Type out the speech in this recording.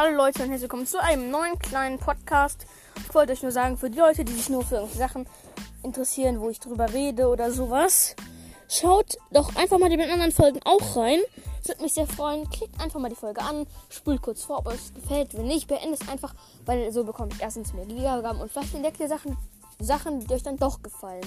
Hallo Leute und herzlich willkommen zu einem neuen kleinen Podcast. Ich wollte euch nur sagen, für die Leute, die sich nur für irgendwelche Sachen interessieren, wo ich drüber rede oder sowas, schaut doch einfach mal die anderen Folgen auch rein. Das würde mich sehr freuen. Klickt einfach mal die Folge an, spult kurz vor, ob es gefällt. Wenn nicht, beendet es einfach, weil so bekommt ihr erstens mehr Wiedergaben und vielleicht entdeckt ihr Sachen, Sachen, die euch dann doch gefallen.